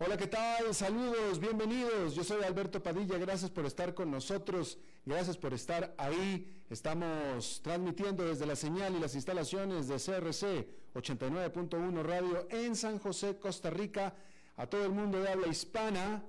Hola, ¿qué tal? Saludos, bienvenidos. Yo soy Alberto Padilla, gracias por estar con nosotros, gracias por estar ahí. Estamos transmitiendo desde la señal y las instalaciones de CRC 89.1 Radio en San José, Costa Rica, a todo el mundo de habla hispana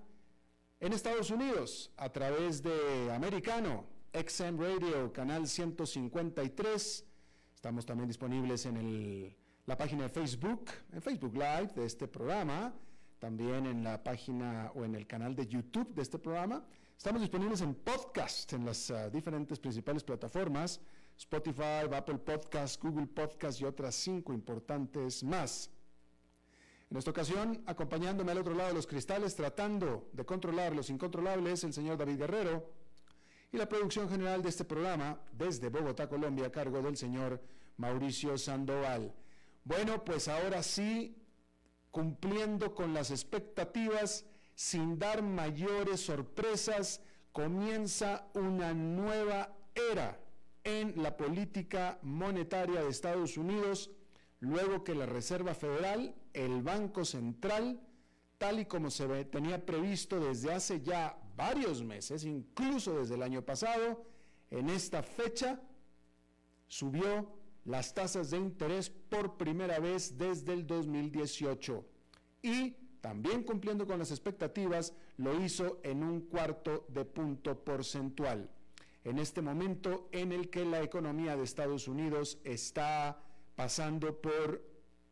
en Estados Unidos, a través de Americano, XM Radio, canal 153. Estamos también disponibles en la página de Facebook, en Facebook Live de este programa también en la página o en el canal de YouTube de este programa. Estamos disponibles en podcast en las ah, diferentes principales plataformas, Spotify, Apple Podcast, Google Podcast y otras cinco importantes más. En esta ocasión, acompañándome al otro lado de los cristales, tratando de controlar los incontrolables, el señor David Guerrero y la producción general de este programa desde Bogotá, Colombia, a cargo del señor Mauricio Sandoval. Bueno, pues ahora sí cumpliendo con las expectativas, sin dar mayores sorpresas, comienza una nueva era en la política monetaria de Estados Unidos, luego que la Reserva Federal, el Banco Central, tal y como se tenía previsto desde hace ya varios meses, incluso desde el año pasado, en esta fecha subió las tasas de interés por primera vez desde el 2018 y también cumpliendo con las expectativas, lo hizo en un cuarto de punto porcentual. En este momento en el que la economía de Estados Unidos está pasando por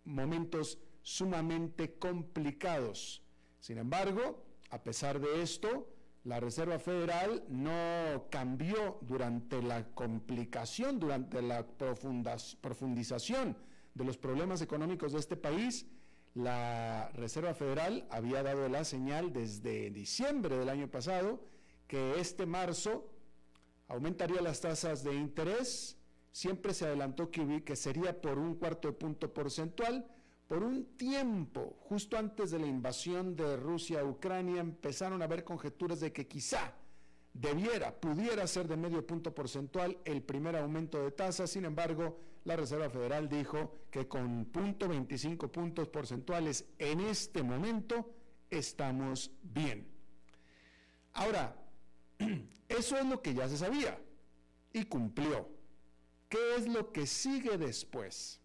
momentos sumamente complicados. Sin embargo, a pesar de esto, la Reserva Federal no cambió durante la complicación, durante la profundización de los problemas económicos de este país. La Reserva Federal había dado la señal desde diciembre del año pasado que este marzo aumentaría las tasas de interés. Siempre se adelantó que, sería por un cuarto de punto porcentual por un tiempo, justo antes de la invasión de Rusia a Ucrania, empezaron a haber conjeturas de que quizá debiera, pudiera ser de medio punto porcentual el primer aumento de tasas. Sin embargo, la Reserva Federal dijo que con punto 25 puntos porcentuales en este momento estamos bien. Ahora, eso es lo que ya se sabía y cumplió. ¿Qué es lo que sigue después?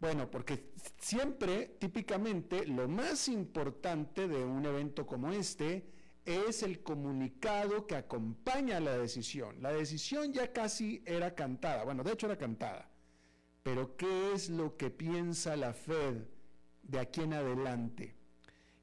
Bueno, porque siempre, típicamente, lo más importante de un evento como este es el comunicado que acompaña la decisión. La decisión ya casi era cantada, bueno, de hecho era cantada. Pero ¿qué es lo que piensa la Fed de aquí en adelante?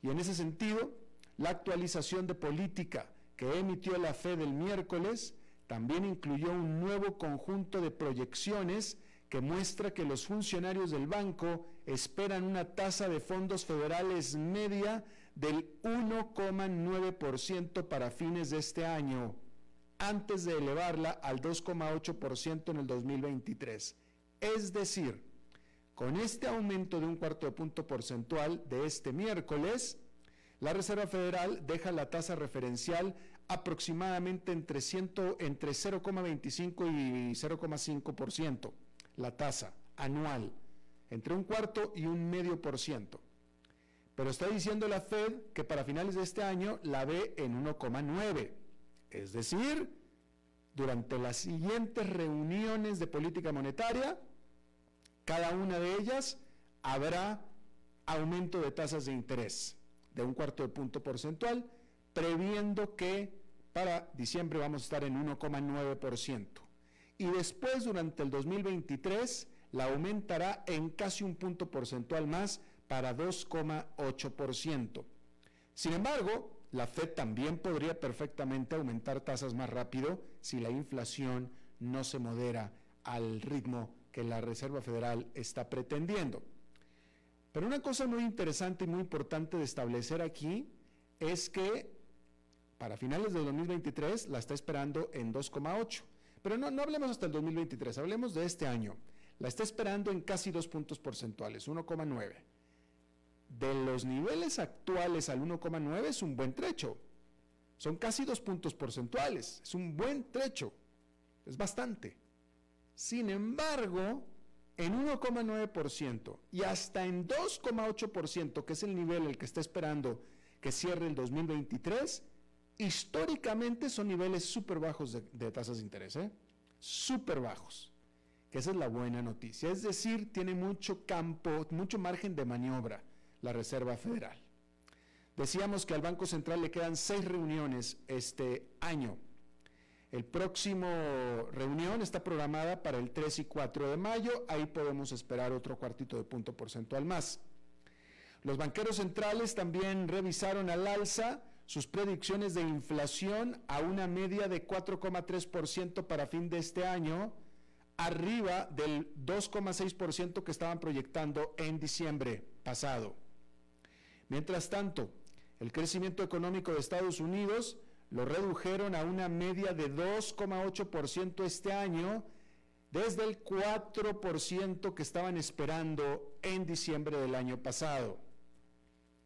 Y en ese sentido, la actualización de política que emitió la Fed el miércoles también incluyó un nuevo conjunto de proyecciones que muestra que los funcionarios del banco esperan una tasa de fondos federales media del 1,9% para fines de este año, antes de elevarla al 2,8% en el 2023. Es decir, con este aumento de un cuarto de punto porcentual de este miércoles, la Reserva Federal deja la tasa referencial aproximadamente entre, entre 0,25 y 0,5% la tasa anual, entre un cuarto y un medio por ciento. Pero está diciendo la Fed que para finales de este año la ve en 1,9. Es decir, durante las siguientes reuniones de política monetaria, cada una de ellas habrá aumento de tasas de interés de un cuarto de punto porcentual, previendo que para diciembre vamos a estar en 1,9%. Y después, durante el 2023, la aumentará en casi un punto porcentual más para 2,8%. Sin embargo, la Fed también podría perfectamente aumentar tasas más rápido si la inflación no se modera al ritmo que la Reserva Federal está pretendiendo. Pero una cosa muy interesante y muy importante de establecer aquí es que para finales de 2023 la está esperando en 2,8. Pero no, no hablemos hasta el 2023, hablemos de este año. La está esperando en casi dos puntos porcentuales, 1,9 de los niveles actuales al 1,9 es un buen trecho. Son casi dos puntos porcentuales. Es un buen trecho. Es bastante. Sin embargo, en 1,9% y hasta en 2,8%, que es el nivel el que está esperando que cierre el 2023, históricamente son niveles súper bajos de, tasas de interés. ¿eh? Súper bajos. Que esa es la buena noticia. Es decir, tiene mucho campo, mucho margen de maniobra la Reserva Federal. Decíamos que al Banco Central le quedan seis reuniones este año. El próximo reunión está programada para el 3 y 4 de mayo, ahí podemos esperar otro cuartito de punto porcentual más. Los banqueros centrales también revisaron al alza sus predicciones de inflación a una media de 4,3% para fin de este año, arriba del 2,6% que estaban proyectando en diciembre pasado. Mientras tanto, el crecimiento económico de Estados Unidos lo redujeron a una media de 2,8% este año, desde el 4% que estaban esperando en diciembre del año pasado.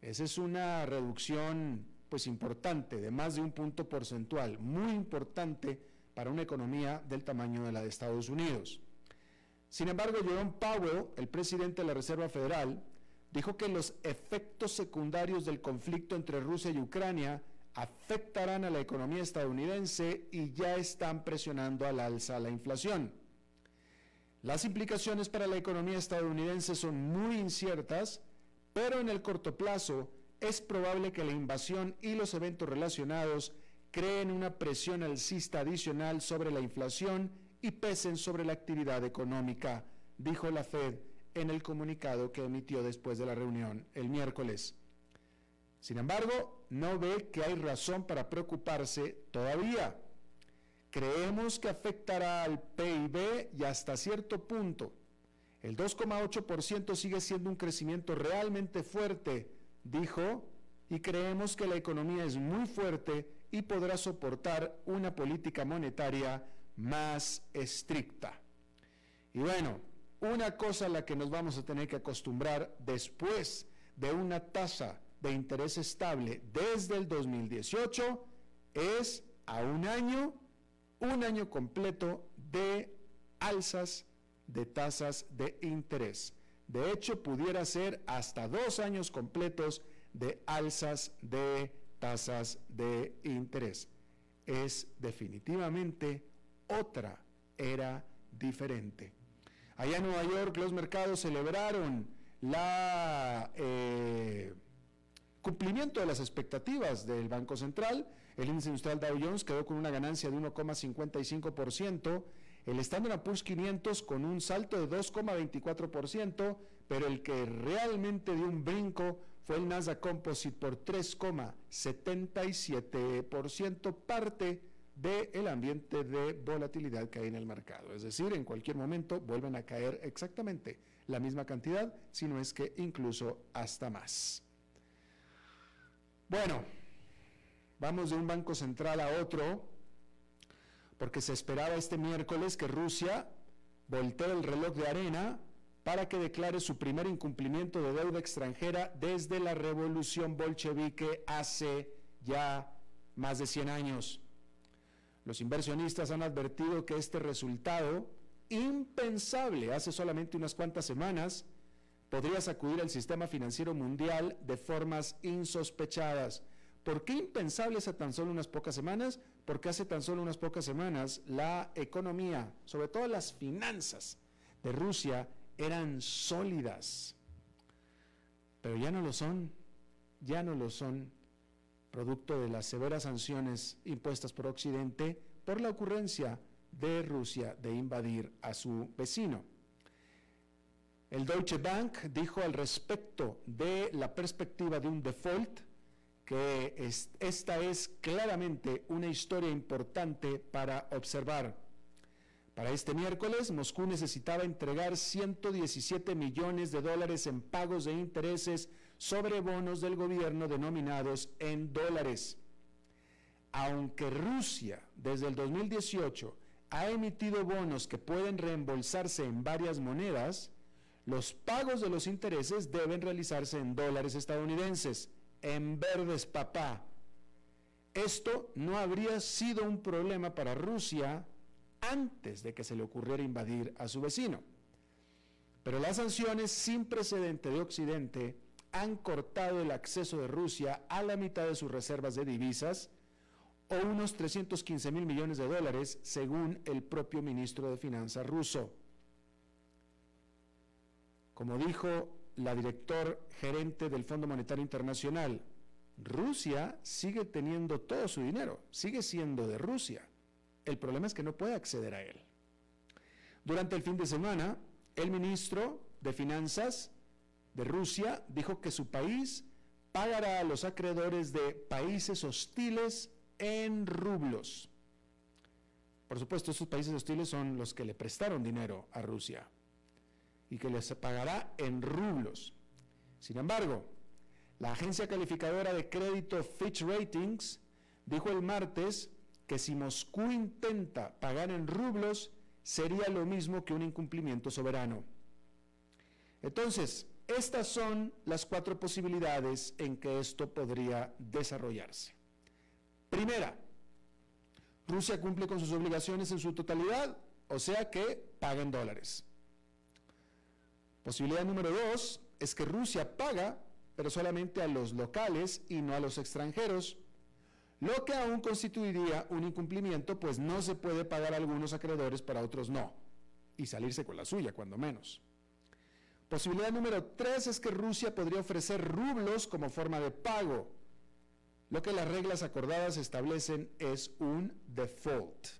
Esa es una reducción pues importante, de más de un punto porcentual, muy importante para una economía del tamaño de la de Estados Unidos. Sin embargo, Jerome Powell, el presidente de la Reserva Federal, dijo que los efectos secundarios del conflicto entre Rusia y Ucrania afectarán a la economía estadounidense y ya están presionando al alza la inflación. Las implicaciones para la economía estadounidense son muy inciertas, pero en el corto plazo es probable que la invasión y los eventos relacionados creen una presión alcista adicional sobre la inflación y pesen sobre la actividad económica, dijo la Fed en el comunicado que emitió después de la reunión el miércoles. Sin embargo, no ve que hay razón para preocuparse todavía. Creemos que afectará al PIB y hasta cierto punto. El 2,8% sigue siendo un crecimiento realmente fuerte, dijo, y creemos que la economía es muy fuerte y podrá soportar una política monetaria más estricta. Y bueno, una cosa a la que nos vamos a tener que acostumbrar después de una tasa de interés estable desde el 2018 es a un año, un año completo de alzas de tasas de interés. De hecho, pudiera ser hasta dos años completos de alzas de tasas de interés. Es definitivamente otra era diferente. Allá en Nueva York los mercados celebraron la eh, cumplimiento de las expectativas del Banco Central. El índice industrial Dow Jones quedó con una ganancia de 1,55%, el Standard Poor's 500 con un salto de 2,24%, pero el que realmente dio un brinco fue el Nasdaq Composite por 3,77%, parte del ambiente de volatilidad que hay en el mercado. Es decir, en cualquier momento vuelven a caer exactamente la misma cantidad, si no es que incluso hasta más. Bueno, vamos de un banco central a otro, porque se esperaba este miércoles que Rusia voltee el reloj de arena para que declare su primer incumplimiento de deuda extranjera desde la revolución bolchevique hace ya más de 100 años. Los inversionistas han advertido que este resultado, impensable hace solamente unas cuantas semanas, podría sacudir al sistema financiero mundial de formas insospechadas. ¿Por qué impensable hace tan solo unas pocas semanas? Porque hace tan solo unas pocas semanas la economía, sobre todo las finanzas de Rusia, eran sólidas, pero ya no lo son, ya no lo son, producto de las severas sanciones impuestas por Occidente por la ocurrencia de Rusia de invadir a su vecino. El Deutsche Bank dijo al respecto de la perspectiva de un default que esta es claramente una historia importante para observar. Para este miércoles, Moscú necesitaba entregar 117 millones de dólares en pagos de intereses sobre bonos del gobierno denominados en dólares. Aunque Rusia desde el 2018 ha emitido bonos que pueden reembolsarse en varias monedas, los pagos de los intereses deben realizarse en dólares estadounidenses, en verdes papá. Esto no habría sido un problema para Rusia antes de que se le ocurriera invadir a su vecino. Pero las sanciones sin precedente de Occidente han cortado el acceso de Rusia a la mitad de sus reservas de divisas, o unos 315 mil millones de dólares, según el propio ministro de Finanzas ruso. Como dijo la director gerente del Fondo Monetario Internacional, Rusia sigue teniendo todo su dinero, sigue siendo de Rusia. El problema es que no puede acceder a él. Durante el fin de semana, el ministro de Finanzas de Rusia dijo que su país pagará a los acreedores de países hostiles en rublos. Por supuesto, estos países hostiles son los que le prestaron dinero a Rusia y que les pagará en rublos. Sin embargo, la agencia calificadora de crédito Fitch Ratings dijo el martes que si Moscú intenta pagar en rublos, sería lo mismo que un incumplimiento soberano. Entonces, estas son las cuatro posibilidades en que esto podría desarrollarse. Primera, Rusia cumple con sus obligaciones en su totalidad, o sea que paga en dólares. Posibilidad número dos es que Rusia paga, pero solamente a los locales y no a los extranjeros, lo que aún constituiría un incumplimiento, pues no se puede pagar a algunos acreedores para otros no, y salirse con la suya, cuando menos. Posibilidad número tres es que Rusia podría ofrecer rublos como forma de pago, lo que las reglas acordadas establecen es un default.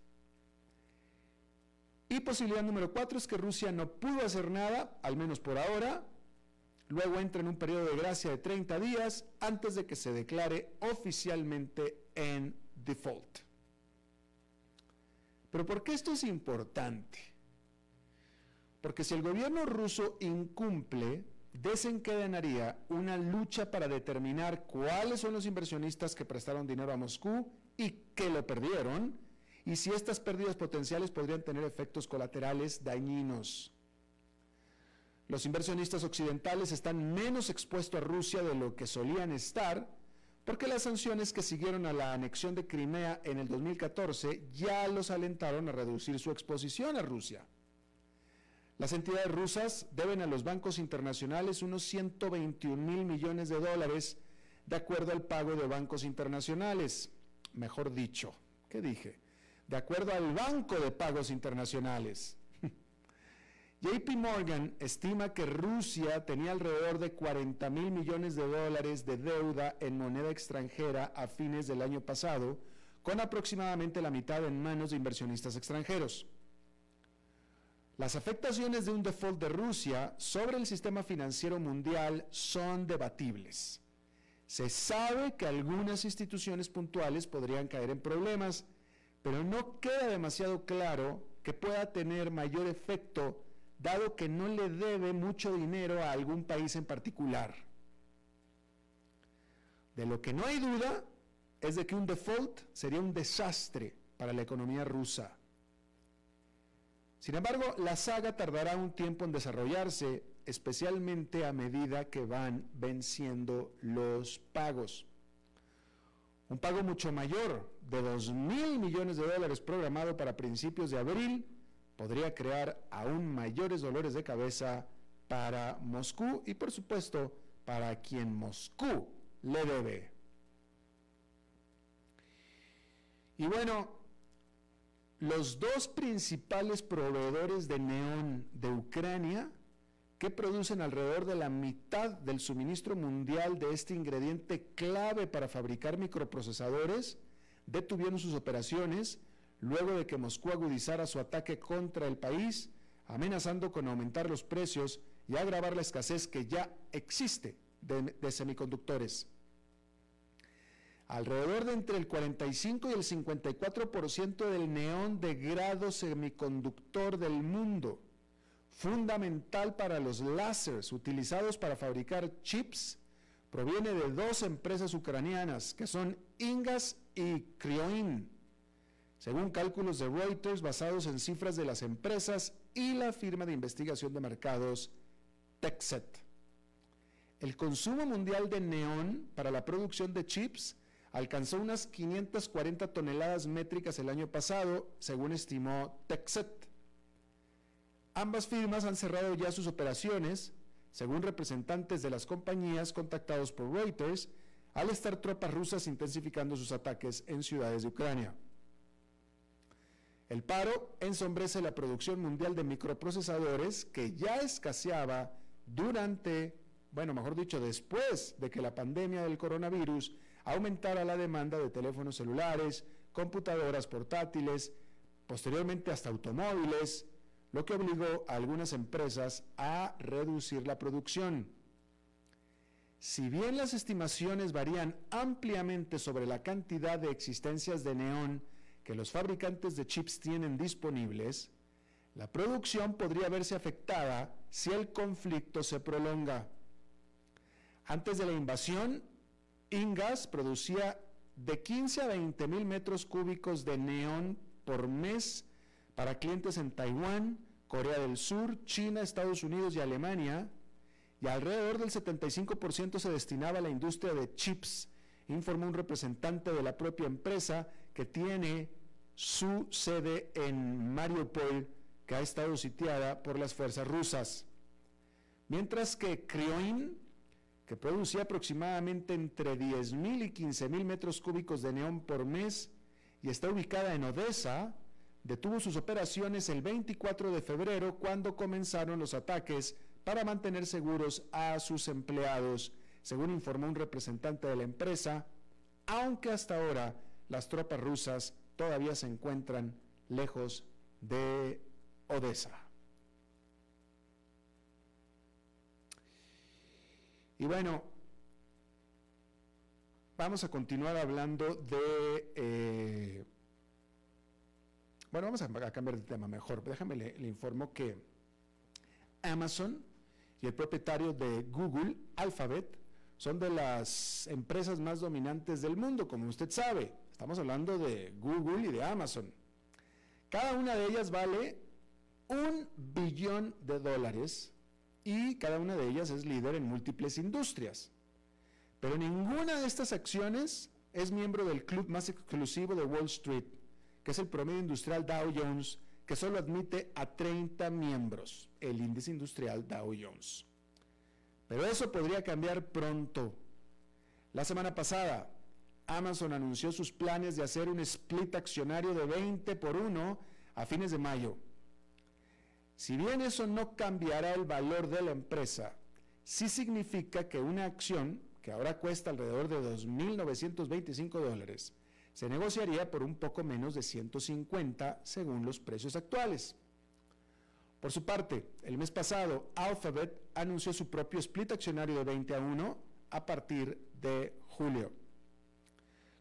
Y posibilidad número cuatro es que Rusia no pudo hacer nada, al menos por ahora, luego entra en un periodo de gracia de 30 días antes de que se declare oficialmente en default. Pero ¿por qué esto es importante? Porque si el gobierno ruso incumple desencadenaría una lucha para determinar cuáles son los inversionistas que prestaron dinero a Moscú y que lo perdieron, y si estas pérdidas potenciales podrían tener efectos colaterales dañinos. Los inversionistas occidentales están menos expuestos a Rusia de lo que solían estar, porque las sanciones que siguieron a la anexión de Crimea en el 2014 ya los alentaron a reducir su exposición a Rusia. Las entidades rusas deben a los bancos internacionales unos 121 mil millones de dólares de acuerdo al pago de bancos internacionales. Mejor dicho, ¿qué dije? De acuerdo al Banco de Pagos Internacionales. JP Morgan estima que Rusia tenía alrededor de 40 mil millones de dólares de deuda en moneda extranjera a fines del año pasado, con aproximadamente la mitad en manos de inversionistas extranjeros. Las afectaciones de un default de Rusia sobre el sistema financiero mundial son debatibles. Se sabe que algunas instituciones puntuales podrían caer en problemas, pero no queda demasiado claro que pueda tener mayor efecto dado que no le debe mucho dinero a algún país en particular. De lo que no hay duda es de que un default sería un desastre para la economía rusa. Sin embargo, la saga tardará un tiempo en desarrollarse, especialmente a medida que van venciendo los pagos. Un pago mucho mayor de 2 mil millones de dólares programado para principios de abril podría crear aún mayores dolores de cabeza para Moscú y por supuesto para quien Moscú le debe. Y bueno, los dos principales proveedores de neón de Ucrania que producen alrededor de la mitad del suministro mundial de este ingrediente clave para fabricar microprocesadores, detuvieron sus operaciones luego de que Moscú agudizara su ataque contra el país, amenazando con aumentar los precios y agravar la escasez que ya existe de, semiconductores. Alrededor de entre el 45 y el 54% del neón de grado semiconductor del mundo fundamental para los láseres utilizados para fabricar chips proviene de dos empresas ucranianas que son Ingas y Crioin, según cálculos de Reuters basados en cifras de las empresas y la firma de investigación de mercados Texet. El consumo mundial de neón para la producción de chips alcanzó unas 540 toneladas métricas el año pasado, según estimó Texet. Ambas firmas han cerrado ya sus operaciones, según representantes de las compañías contactados por Reuters, al estar tropas rusas intensificando sus ataques en ciudades de Ucrania. El paro ensombrece la producción mundial de microprocesadores que ya escaseaba durante, bueno, mejor dicho, después de que la pandemia del coronavirus aumentara la demanda de teléfonos celulares, computadoras portátiles, posteriormente hasta automóviles, lo que obligó a algunas empresas a reducir la producción. Si bien las estimaciones varían ampliamente sobre la cantidad de existencias de neón que los fabricantes de chips tienen disponibles, la producción podría verse afectada si el conflicto se prolonga. Antes de la invasión, Ingas producía de 15 a 20 mil metros cúbicos de neón por mes para clientes en Taiwán, Corea del Sur, China, Estados Unidos y Alemania, y alrededor del 75% se destinaba a la industria de chips, informó un representante de la propia empresa que tiene su sede en Mariupol, que ha estado sitiada por las fuerzas rusas. Mientras que Crioin, que producía aproximadamente entre 10.000 y 15.000 metros cúbicos de neón por mes y está ubicada en Odessa, detuvo sus operaciones el 24 de febrero cuando comenzaron los ataques para mantener seguros a sus empleados, según informó un representante de la empresa, aunque hasta ahora las tropas rusas todavía se encuentran lejos de Odessa. Y bueno, vamos a continuar hablando de eh, bueno, vamos a, cambiar de tema mejor. Déjame le, informo que Amazon y el propietario de Google, Alphabet, son de las empresas más dominantes del mundo, como usted sabe. Estamos hablando de Google y de Amazon. Cada una de ellas vale un billón de dólares y cada una de ellas es líder en múltiples industrias. Pero ninguna de estas acciones es miembro del club más exclusivo de Wall Street, que es el promedio industrial Dow Jones, que solo admite a 30 miembros, el índice industrial Dow Jones. Pero eso podría cambiar pronto. La semana pasada, Amazon anunció sus planes de hacer un split accionario de 20 por 1 a fines de mayo. Si bien eso no cambiará el valor de la empresa, sí significa que una acción, que ahora cuesta alrededor de 2.925 dólares, se negociaría por un poco menos de 150 según los precios actuales. Por su parte, el mes pasado, Alphabet anunció su propio split accionario de 20 a 1 a partir de julio.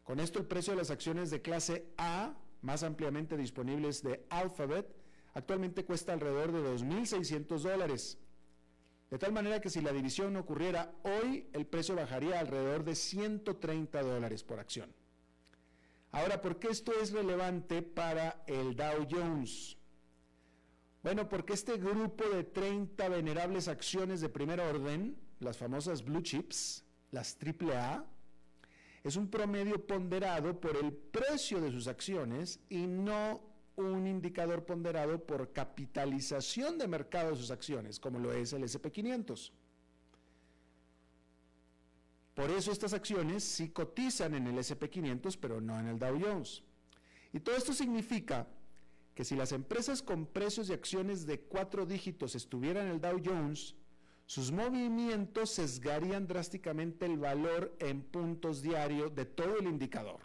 Con esto, el precio de las acciones de clase A, más ampliamente disponibles de Alphabet, actualmente cuesta alrededor de 2.600 dólares. De tal manera que si la división ocurriera hoy, el precio bajaría alrededor de 130 dólares por acción. Ahora, ¿por qué esto es relevante para el Dow Jones? Bueno, porque este grupo de 30 venerables acciones de primer orden, las famosas blue chips, las AAA, es un promedio ponderado por el precio de sus acciones y no un indicador ponderado por capitalización de mercado de sus acciones, como lo es el SP500. Por eso estas acciones sí cotizan en el SP500, pero no en el Dow Jones. Y todo esto significa que si las empresas con precios de acciones de cuatro dígitos estuvieran en el Dow Jones, sus movimientos sesgarían drásticamente el valor en puntos diarios de todo el indicador.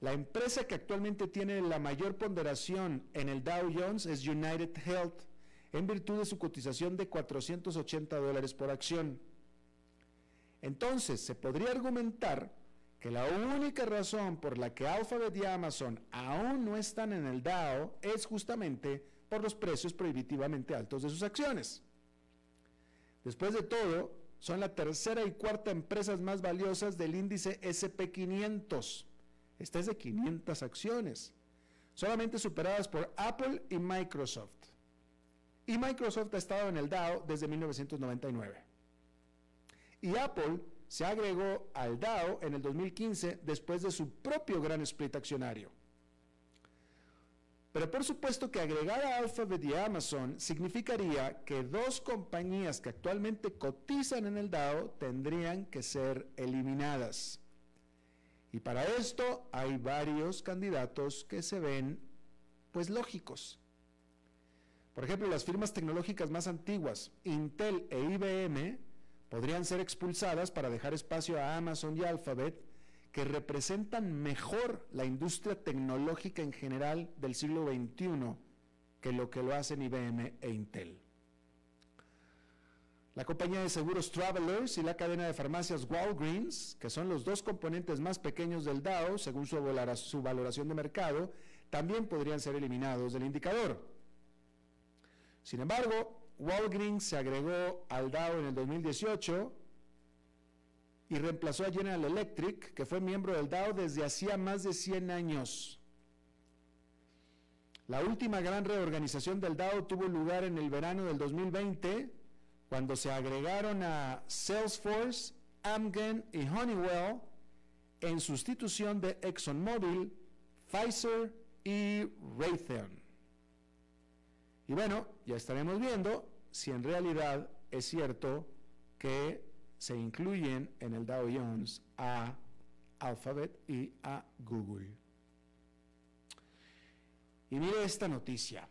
La empresa que actualmente tiene la mayor ponderación en el Dow Jones es United Health, en virtud de su cotización de 480 dólares por acción. Entonces, se podría argumentar que la única razón por la que Alphabet y Amazon aún no están en el Dow es justamente por los precios prohibitivamente altos de sus acciones. Después de todo, son la tercera y cuarta empresas más valiosas del índice SP500. Esta es de 500 acciones, solamente superadas por Apple y Microsoft. Y Microsoft ha estado en el Dow desde 1999. Y Apple se agregó al Dow en el 2015 después de su propio gran split accionario. Pero por supuesto que agregar a Alphabet y Amazon significaría que dos compañías que actualmente cotizan en el Dow tendrían que ser eliminadas. Y para esto hay varios candidatos que se ven pues lógicos. Por ejemplo, las firmas tecnológicas más antiguas, Intel e IBM, podrían ser expulsadas para dejar espacio a Amazon y Alphabet que representan mejor la industria tecnológica en general del siglo XXI que lo que lo hacen IBM e Intel. La compañía de seguros Travelers y la cadena de farmacias Walgreens, que son los dos componentes más pequeños del Dow según su, su valoración de mercado, también podrían ser eliminados del indicador. Sin embargo, Walgreens se agregó al Dow en el 2018 y reemplazó a General Electric, que fue miembro del Dow desde hacía más de 100 años. La última gran reorganización del Dow tuvo lugar en el verano del 2020, cuando se agregaron a Salesforce, Amgen y Honeywell en sustitución de ExxonMobil, Pfizer y Raytheon. Y bueno, ya estaremos viendo si en realidad es cierto que se incluyen en el Dow Jones a Alphabet y a Google. Y mire esta noticia.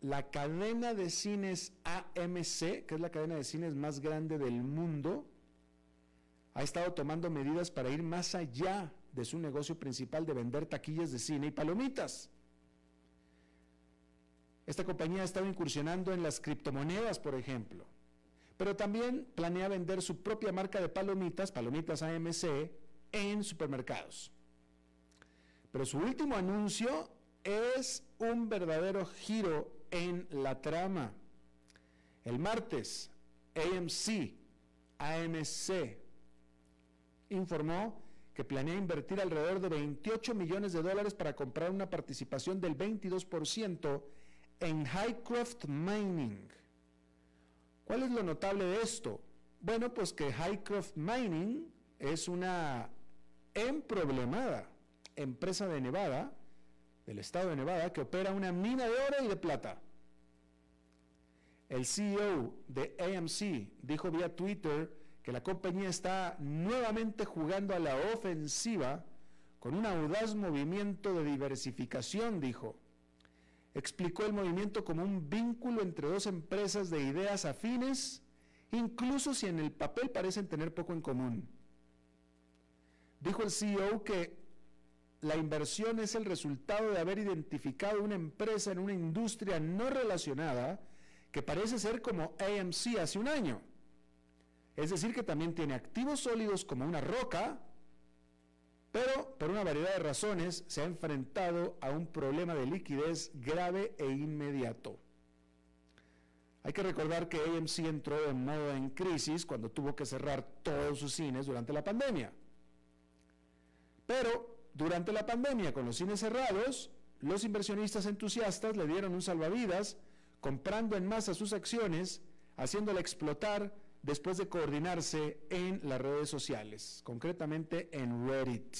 La cadena de cines AMC, que es la cadena de cines más grande del mundo, ha estado tomando medidas para ir más allá de su negocio principal de vender taquillas de cine y palomitas. Esta compañía ha estado incursionando en las criptomonedas, por ejemplo pero también planea vender su propia marca de palomitas, palomitas AMC, en supermercados. Pero su último anuncio es un verdadero giro en la trama. El martes, AMC, AMC, informó que planea invertir alrededor de 28 millones de dólares para comprar una participación del 22% en Highcroft Mining ¿Cuál es lo notable de esto? Bueno, pues que Highcroft Mining es una emproblemada empresa de Nevada, del estado de Nevada, que opera una mina de oro y de plata. El CEO de AMC dijo vía Twitter que la compañía está nuevamente jugando a la ofensiva con un audaz movimiento de diversificación, dijo explicó el movimiento como un vínculo entre dos empresas de ideas afines, incluso si en el papel parecen tener poco en común. Dijo el CEO que la inversión es el resultado de haber identificado una empresa en una industria no relacionada que parece ser como AMC hace un año. Es decir, que también tiene activos sólidos como una roca, pero por una variedad de razones se ha enfrentado a un problema de liquidez grave e inmediato. Hay que recordar que AMC entró en modo en crisis cuando tuvo que cerrar todos sus cines durante la pandemia. Pero durante la pandemia, con los cines cerrados, los inversionistas entusiastas le dieron un salvavidas comprando en masa sus acciones, haciéndola explotar después de coordinarse en las redes sociales, concretamente en Reddit.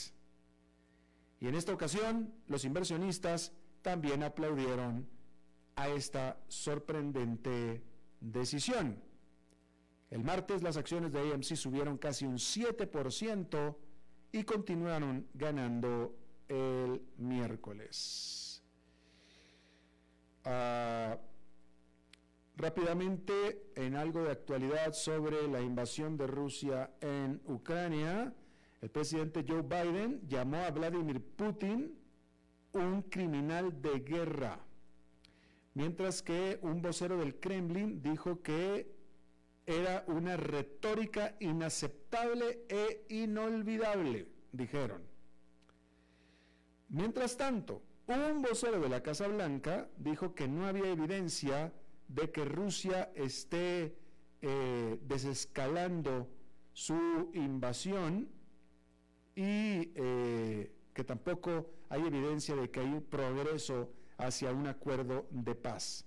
Y en esta ocasión, los inversionistas también aplaudieron a esta sorprendente decisión. El martes las acciones de AMC subieron casi un 7% y continuaron ganando el miércoles. Ah, Rápidamente, en algo de actualidad sobre la invasión de Rusia en Ucrania, el presidente Joe Biden llamó a Vladimir Putin un criminal de guerra, mientras que un vocero del Kremlin dijo que era una retórica inaceptable e inolvidable, dijeron. Mientras tanto, un vocero de la Casa Blanca dijo que no había evidencia de que Rusia esté eh, desescalando su invasión y eh, que tampoco hay evidencia de que hay un progreso hacia un acuerdo de paz.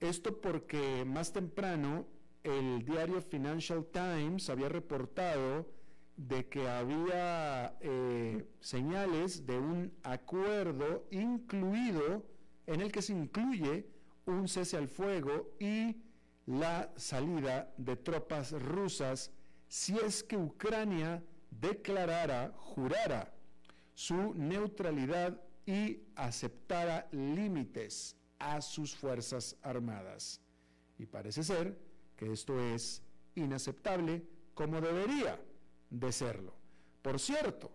Esto porque más temprano el diario Financial Times había reportado de que había eh, señales de un acuerdo incluido en el que se incluye un cese al fuego y la salida de tropas rusas si es que Ucrania declarara, jurara su neutralidad y aceptara límites a sus fuerzas armadas. Y parece ser que esto es inaceptable como debería de serlo. Por cierto,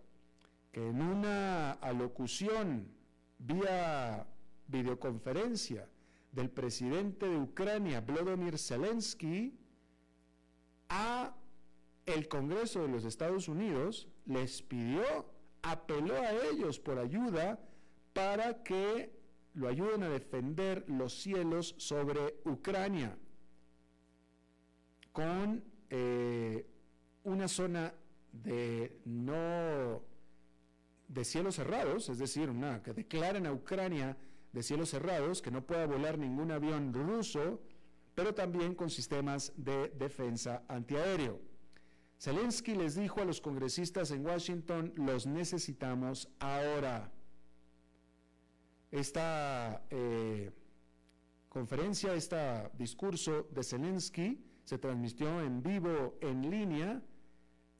que en una alocución vía videoconferencia del presidente de Ucrania, Vladimir Zelensky, a el Congreso de los Estados Unidos les pidió, apeló a ellos por ayuda para que lo ayuden a defender los cielos sobre Ucrania con eh, una zona de no de cielos cerrados, es decir, una, que declaren a Ucrania de cielos cerrados, que no pueda volar ningún avión ruso, pero también con sistemas de defensa antiaéreo. Zelensky les dijo a los congresistas en Washington, los necesitamos ahora. Esta eh, conferencia, este discurso de Zelensky se transmitió en vivo en línea,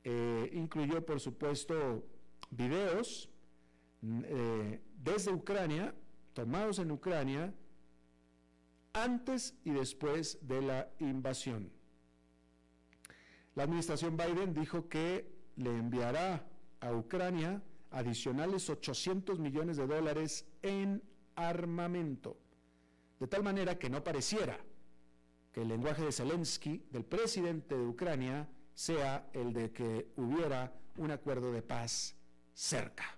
eh, incluyó por supuesto videos eh, desde Ucrania, tomados en Ucrania, antes y después de la invasión. La administración Biden dijo que le enviará a Ucrania adicionales 800 millones de dólares en armamento, de tal manera que no pareciera que el lenguaje de Zelensky, del presidente de Ucrania, sea el de que hubiera un acuerdo de paz cerca.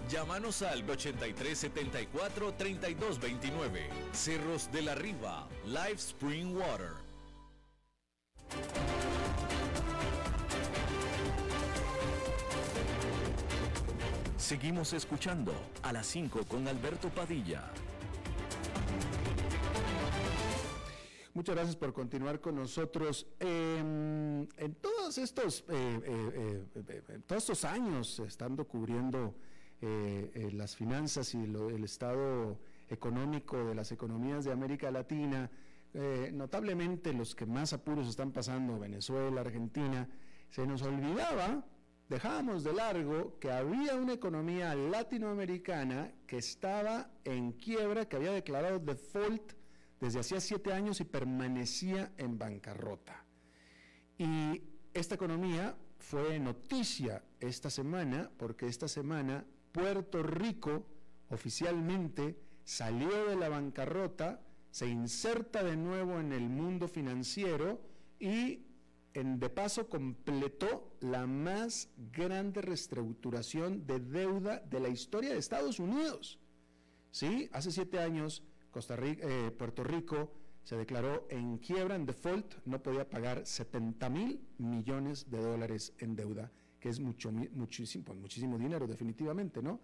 Llámanos al 83 74 32 29. Cerros de la Riva, Live Spring Water. Seguimos escuchando a las 5 con Alberto Padilla. Muchas gracias por continuar con nosotros. Em, en todos estos, eh, eh, eh, todos estos años, estando cubriendo las finanzas y el estado económico de las economías de América Latina, notablemente los que más apuros están pasando, Venezuela, Argentina, se nos olvidaba, dejábamos de largo que había una economía latinoamericana que estaba en quiebra, que había declarado default desde hacía siete años y permanecía en bancarrota. Y esta economía fue noticia esta semana, porque esta semana Puerto Rico oficialmente salió de la bancarrota, se inserta de nuevo en el mundo financiero y en, de paso completó la más grande reestructuración de deuda de la historia de Estados Unidos. ¿Sí? Hace siete años Costa Rica, eh, Puerto Rico se declaró en quiebra, en default, no podía pagar 70 mil millones de dólares en deuda, que es mucho, muchísimo, pues, muchísimo dinero definitivamente, ¿no?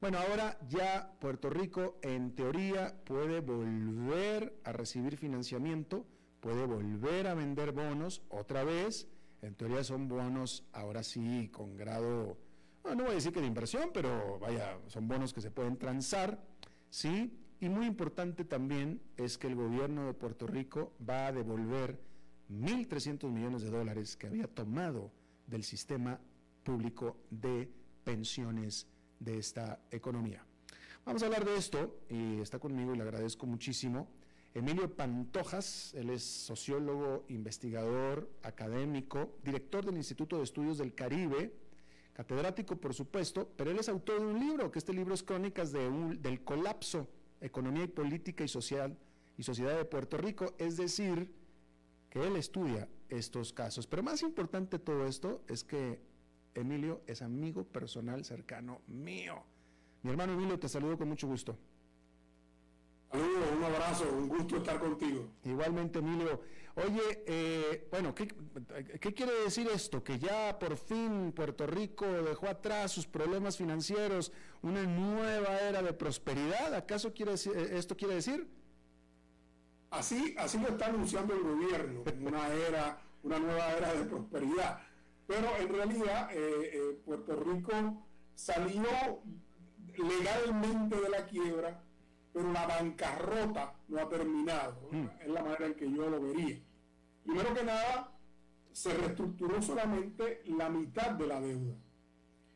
Bueno, ahora ya Puerto Rico en teoría puede volver a recibir financiamiento, puede volver a vender bonos otra vez, en teoría son bonos ahora sí con grado, no voy a decir que de inversión, pero vaya, son bonos que se pueden transar, ¿sí? Y muy importante también es que el gobierno de Puerto Rico va a devolver 1.300 millones de dólares que había tomado del sistema público de pensiones de esta economía. Vamos a hablar de esto y está conmigo y le agradezco muchísimo. Emilio Pantojas, él es sociólogo, investigador, académico, director del Instituto de Estudios del Caribe, catedrático por supuesto, pero él es autor de un libro, que este libro es Crónicas del Colapso Economía y Política y Social y Sociedad de Puerto Rico, es decir, que él estudia estos casos. Pero más importante todo esto es que Emilio es amigo personal cercano mío. Mi hermano Emilio, te saludo con mucho gusto. Saludos, un abrazo, un gusto estar contigo. Igualmente, Emilio. Oye, eh, bueno, ¿qué, quiere decir esto? Que ya por fin Puerto Rico dejó atrás sus problemas financieros, una nueva era de prosperidad. ¿Acaso quiere eh, esto quiere decir? Así, así lo está anunciando el gobierno, una era, una nueva era de prosperidad. Pero en realidad eh, Puerto Rico salió legalmente de la quiebra pero la bancarrota no ha terminado. Mm. Es la manera en que yo lo vería. Primero que nada, se reestructuró solamente la mitad de la deuda.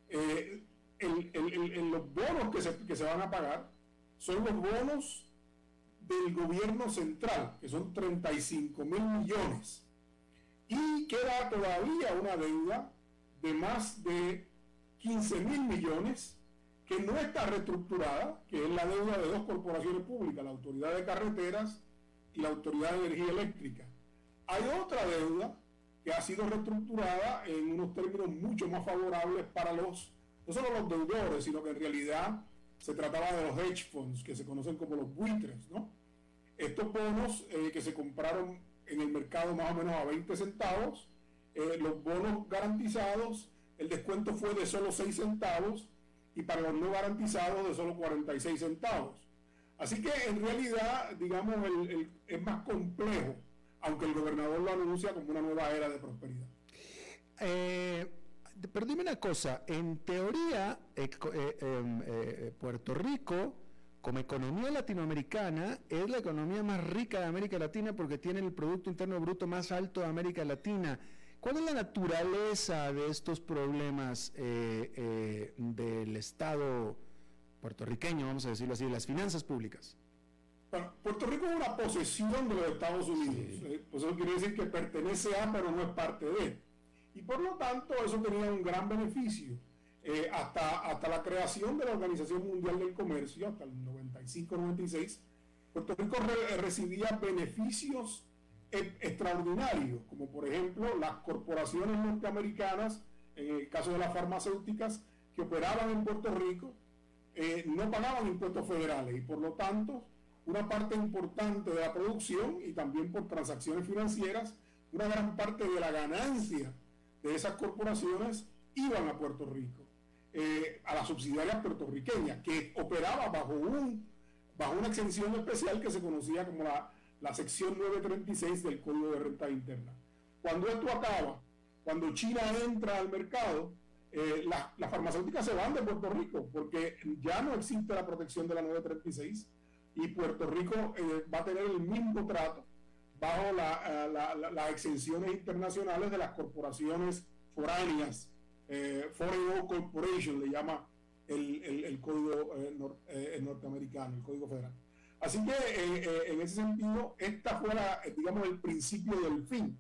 Eh, los bonos que se, que se van a pagar son los bonos del gobierno central, que son 35 mil millones. Y queda todavía una deuda de más de 15 mil millones que no está reestructurada, que es la deuda de dos corporaciones públicas, la Autoridad de Carreteras y la Autoridad de Energía Eléctrica. Hay otra deuda que ha sido reestructurada en unos términos mucho más favorables para los, no solo los deudores, sino que en realidad se trataba de los hedge funds, que se conocen como los buitres, ¿no? Estos bonos eh, que se compraron en el mercado más o menos a 20 centavos, eh, los bonos garantizados, el descuento fue de solo 6 centavos, y para los no garantizados de solo 46 centavos. Así que en realidad, digamos, es más complejo, aunque el gobernador lo anuncia como una nueva era de prosperidad. Eh, pero dime una cosa, en teoría, eh, em, Puerto Rico, como economía latinoamericana, es la economía más rica de América Latina porque tiene el Producto Interno Bruto más alto de América Latina. ¿Cuál es la naturaleza de estos problemas eh, eh, del Estado puertorriqueño, vamos a decirlo así, de las finanzas públicas? Puerto Rico es una posesión de los Estados Unidos. Eh, pues eso quiere decir que pertenece a, pero no es parte de. Y por lo tanto, eso tenía un gran beneficio. Hasta, hasta la creación de la Organización Mundial del Comercio, hasta el 95-96, Puerto Rico recibía beneficios extraordinarios, como por ejemplo las corporaciones norteamericanas, en el caso de las farmacéuticas, que operaban en Puerto Rico, eh, no pagaban impuestos federales y por lo tanto una parte importante de la producción y también por transacciones financieras, una gran parte de la ganancia de esas corporaciones iban a Puerto Rico. Eh, a la subsidiaria puertorriqueña, que operaba bajo, un, bajo una exención especial que se conocía como la, la sección 936 del Código de Renta Interna. Cuando esto acaba, cuando China entra al mercado, eh, las farmacéuticas se van de Puerto Rico porque ya no existe la protección de la 936 y Puerto Rico eh, va a tener el mismo trato bajo eh, las exenciones internacionales de las corporaciones foráneas, Foreign Oil Corporation le llama el, código norteamericano, el código federal. Así que en ese sentido, esta fue, digamos, el principio del fin.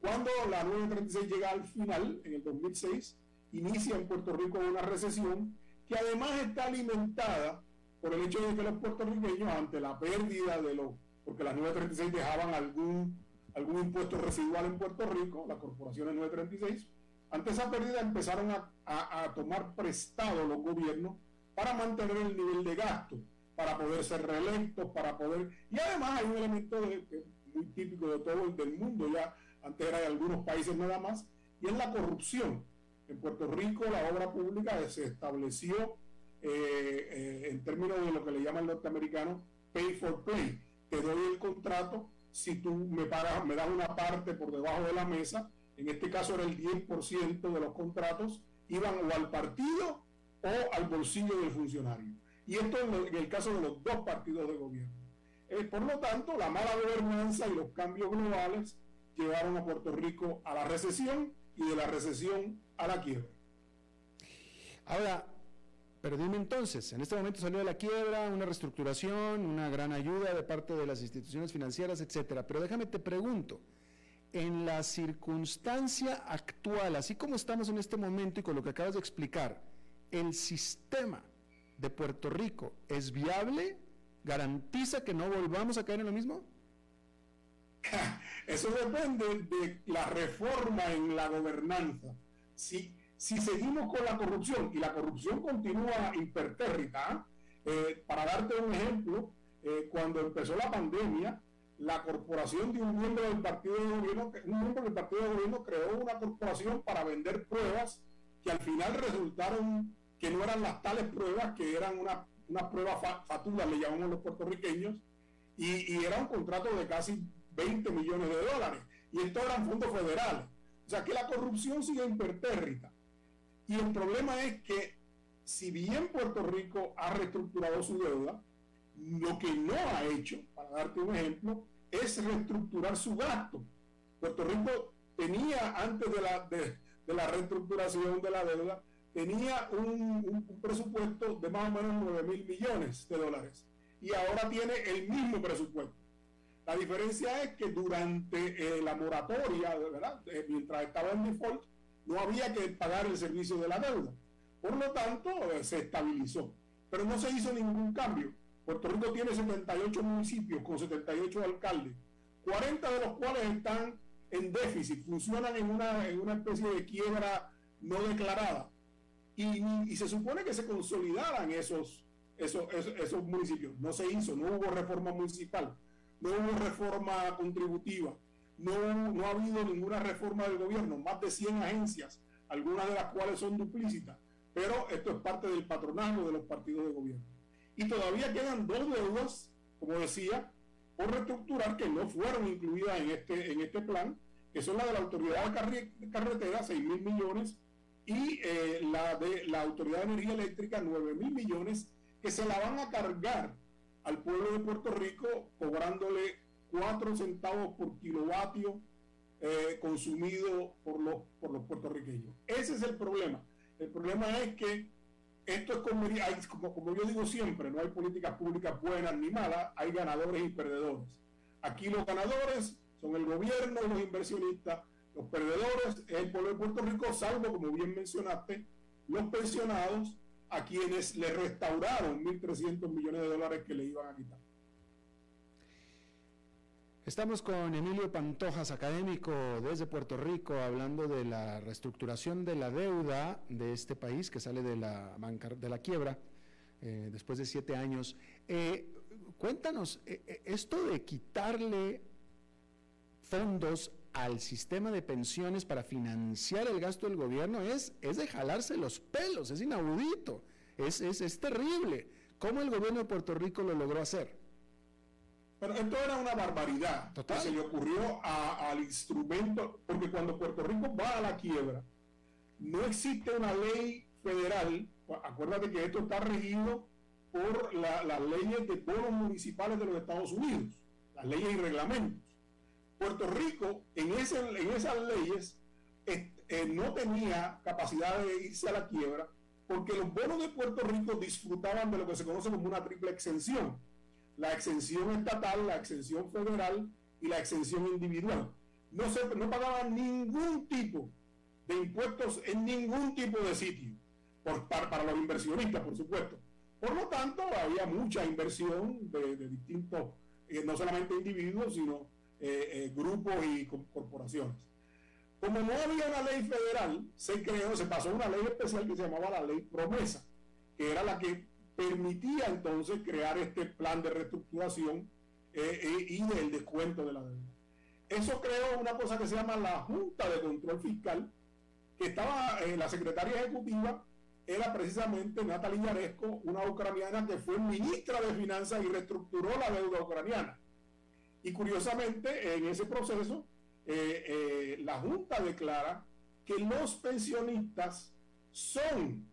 Cuando la 936 llega al final, en el 2006, inicia en Puerto Rico una recesión que además está alimentada por el hecho de que los puertorriqueños, ante la pérdida de los, porque las 936 dejaban algún, algún impuesto residual en Puerto Rico, las corporaciones 936, ante esa pérdida empezaron a, tomar prestado los gobiernos para mantener el nivel de gasto, para poder ser reelectos, para poder... Y además hay un elemento muy típico de todo el mundo, ya antes era de algunos países nada más, y es la corrupción. En Puerto Rico la obra pública se estableció eh, eh, en términos de lo que le llama el norteamericano pay for play. Te doy el contrato si tú me pagas, me das una parte por debajo de la mesa. En este caso era el 10% de los contratos iban o al partido o al bolsillo del funcionario. Y esto en, el caso de los dos partidos de gobierno. Eh, por lo tanto, la mala gobernanza y los cambios globales llevaron a Puerto Rico a la recesión y de la recesión a la quiebra. Ahora, pero entonces, en este momento salió de la quiebra, una reestructuración, una gran ayuda de parte de las instituciones financieras, etcétera. Pero déjame te pregunto, en la circunstancia actual, así como estamos en este momento y con lo que acabas de explicar, ¿el sistema de Puerto Rico es viable? ¿Garantiza que no volvamos a caer en lo mismo? Eso depende de la reforma en la gobernanza. Si, si seguimos con la corrupción y la corrupción continúa impertérrita, eh, para darte un ejemplo, eh, cuando empezó la pandemia, la corporación de un miembro del partido de gobierno, un miembro del partido de gobierno creó una corporación para vender pruebas que al final resultaron que no eran las tales pruebas, que eran unas una pruebas fatulas, le llamamos los puertorriqueños, y, y, era un contrato de casi 20 millones de dólares. Y esto eran fondos federales. O sea que la corrupción sigue impertérrita. Y el problema es que si bien Puerto Rico ha reestructurado su deuda, lo que no ha hecho, para darte un ejemplo, es reestructurar su gasto. Puerto Rico tenía, antes de la, de, la reestructuración de la deuda, tenía un, presupuesto de más o menos 9 mil millones de dólares. Y ahora tiene el mismo presupuesto. La diferencia es que durante eh, la moratoria. Eh, mientras estaba en default, no había que pagar el servicio de la deuda. Por lo tanto, eh, se estabilizó. Pero no se hizo ningún cambio. Puerto Rico tiene 78 municipios con 78 alcaldes, 40 de los cuales están en déficit, funcionan en una, en una especie de quiebra no declarada. Y, se supone que se consolidaran esos, esos, esos municipios. No se hizo, no hubo reforma municipal no hubo reforma contributiva, no, no ha habido ninguna reforma del gobierno, más de 100 agencias, algunas de las cuales son duplícitas, pero esto es parte del patronaje de los partidos de gobierno. Y todavía quedan dos deudas, como decía, por reestructurar que no fueron incluidas en este, en este plan, que son la de la Autoridad de Carretera, 6 mil millones, y eh, la de la Autoridad de Energía Eléctrica, 9 mil millones, que se la van a cargar al pueblo de Puerto Rico cobrándole 4 centavos por kilovatio eh, consumido por los, por los puertorriqueños. Ese es el problema. El problema es que esto es como, como, yo digo siempre, no hay políticas públicas buenas ni malas, hay ganadores y perdedores. Aquí los ganadores son el gobierno y los inversionistas, los perdedores es el pueblo de Puerto Rico, salvo, como bien mencionaste, los pensionados a quienes le restauraron 1.300 millones de dólares que le iban a quitar. Estamos con Emilio Pantojas, académico desde Puerto Rico, hablando de la reestructuración de la deuda de este país que sale de la, de la quiebra eh, después de siete años. Eh, cuéntanos, eh, esto de quitarle fondos al sistema de pensiones para financiar el gasto del gobierno es, es de jalarse los pelos, es inaudito, es, es, es terrible. ¿Cómo el gobierno de Puerto Rico lo logró hacer? Pero esto era una barbaridad que se le ocurrió al instrumento, porque cuando Puerto Rico va a la quiebra, no existe una ley federal, acuérdate que esto está regido por las leyes de bonos municipales de los Estados Unidos, las leyes y reglamentos. Puerto Rico en, ese, en esas leyes eh, no tenía capacidad de irse a la quiebra porque los bonos de Puerto Rico disfrutaban de lo que se conoce como una triple exención la exención estatal, la exención federal y la exención individual. No, se, no pagaban ningún tipo de impuestos en ningún tipo de sitio, por, para, los inversionistas, por supuesto. Por lo tanto, había mucha inversión de, distintos, eh, no solamente individuos, sino eh, eh, grupos y corporaciones. Como no había una ley federal, se creó, se pasó una ley especial que se llamaba la ley promesa, que era la que permitía entonces crear este plan de reestructuración eh, eh, y del descuento de la deuda. Eso creó una cosa que se llama la Junta de Control Fiscal, que estaba, eh, la secretaria ejecutiva era precisamente Natalia Yaresco, una ucraniana que fue ministra de Finanzas y reestructuró la deuda ucraniana. Y curiosamente, en ese proceso, la Junta declara que los pensionistas son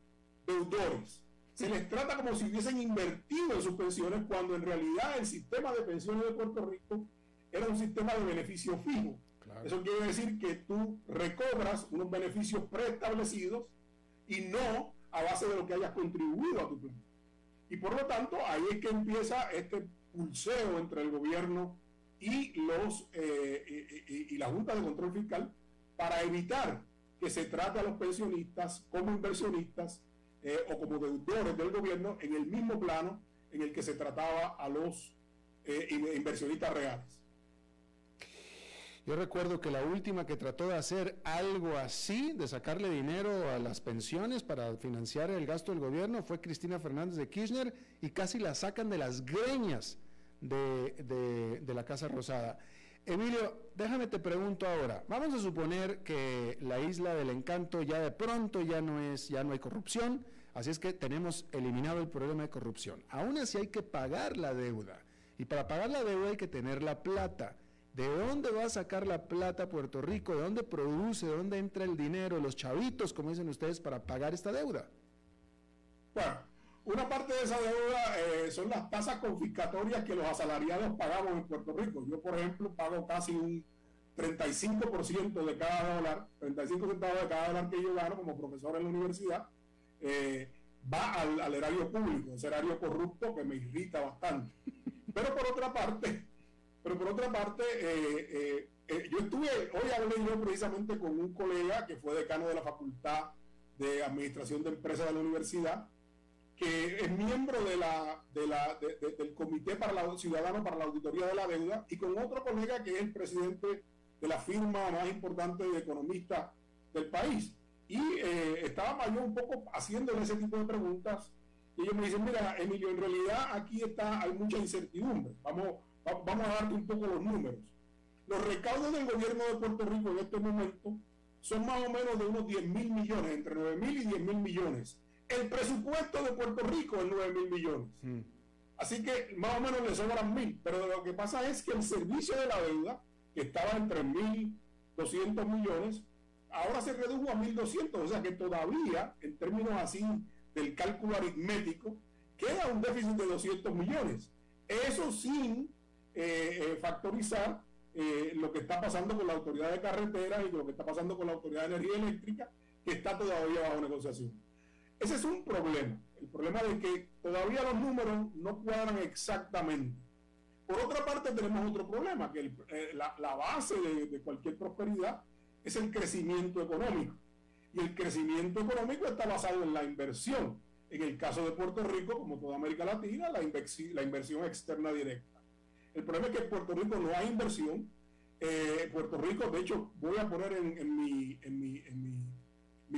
deudores se les trata como si hubiesen invertido en sus pensiones cuando en realidad el sistema de pensiones de Puerto Rico era un sistema de beneficio fijo. Eso quiere decir que tú recobras unos beneficios preestablecidos y no a base de lo que hayas contribuido a tu plan. Y por lo tanto, ahí es que empieza este pulseo entre el gobierno y, los, eh, y la Junta de Control Fiscal para evitar que se trate a los pensionistas como inversionistas eh, o como deudores del gobierno en el mismo plano en el que se trataba a los eh, inversionistas reales. Yo recuerdo que la última que trató de hacer algo así, de sacarle dinero a las pensiones para financiar el gasto del gobierno, fue Cristina Fernández de Kirchner y casi la sacan de las greñas de, de la Casa Rosada. Emilio, déjame te pregunto ahora. Vamos a suponer que la isla del encanto ya de pronto ya no es, ya no hay corrupción, así es que tenemos eliminado el problema de corrupción. Aún así hay que pagar la deuda. Y para pagar la deuda hay que tener la plata. ¿De dónde va a sacar la plata Puerto Rico? ¿De dónde produce? ¿De dónde entra el dinero? Los chavitos, como dicen ustedes, para pagar esta deuda. Bueno, una parte de esa deuda eh, son las tasas confiscatorias que los asalariados pagamos en Puerto Rico. Yo, por ejemplo, pago casi un 35% de cada dólar, 35 centavos de cada dólar que yo gano como profesor en la universidad, eh, va al, erario público, ese erario corrupto que me irrita bastante. Pero por otra parte, pero por otra parte, eh, yo estuve, hoy hablé yo precisamente con un colega que fue decano de la Facultad de Administración de Empresas de la universidad, que es miembro de la, del Comité para la, Ciudadano para la Auditoría de la Deuda, y con otro colega que es el presidente de la firma más importante de economistas del país. Y eh, estaba yo un poco haciéndole ese tipo de preguntas, y ellos me dicen, mira, Emilio, en realidad aquí está, hay mucha incertidumbre. Vamos, vamos a darte un poco los números. Los recaudos del gobierno de Puerto Rico en este momento son más o menos de unos 10 mil millones, entre 9 mil y 10 mil millones el presupuesto de Puerto Rico es 9 mil millones. Mm. Así que más o menos le sobran mil. Pero lo que pasa es que el servicio de la deuda, que estaba en 3.200 millones, ahora se redujo a 1.200. O sea que todavía, en términos así del cálculo aritmético, queda un déficit de 200 millones. Eso sin eh, eh, factorizar eh, lo que está pasando con la autoridad de carreteras y lo que está pasando con la autoridad de energía eléctrica, que está todavía bajo negociación. Ese es un problema, el problema de que todavía los números no cuadran exactamente. Por otra parte, tenemos otro problema, que eh, la, base de, cualquier prosperidad es el crecimiento económico. Y el crecimiento económico está basado en la inversión. En el caso de Puerto Rico, como toda América Latina, la, inversión externa directa. El problema es que en Puerto Rico no hay inversión. Eh, Puerto Rico, de hecho, voy a poner en, mi